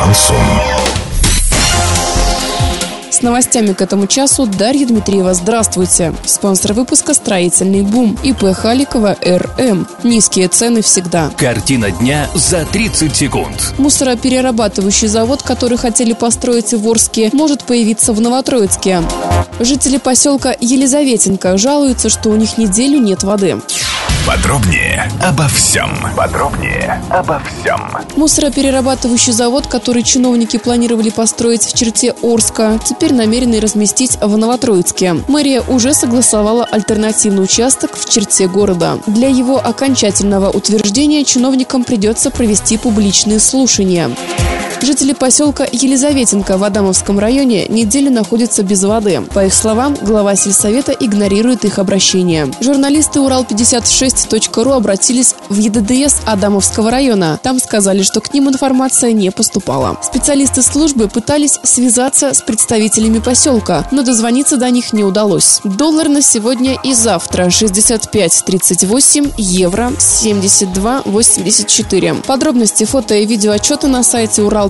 Шансон. С новостями к этому часу Дарья Дмитриева. Здравствуйте. Спонсор выпуска «Строительный бум» ИП Халикова РМ. Низкие цены всегда. Картина дня за 30 секунд. Мусороперерабатывающий завод, который хотели построить в Орске, может появиться в Новотроицке. Жители поселка Елизаветинка жалуются, что у них неделю нет воды. Подробнее обо всем. Подробнее обо всем. Мусороперерабатывающий завод, который чиновники планировали построить в черте Орска, теперь намерены разместить в Новотроицке. Мэрия уже согласовала альтернативный участок в черте города. Для его окончательного утверждения чиновникам придется провести публичные слушания. Жители поселка Елизаветинка в Адамовском районе неделю находятся без воды. По их словам, глава сельсовета игнорирует их обращение. Журналисты Урал56.ру обратились в ЕДДС Адамовского района. Там сказали, что к ним информация не поступала. Специалисты службы пытались связаться с представителями поселка, но дозвониться до них не удалось. Доллар на сегодня и завтра 65.38, евро 72.84. Подробности фото и видео отчета на сайте Урал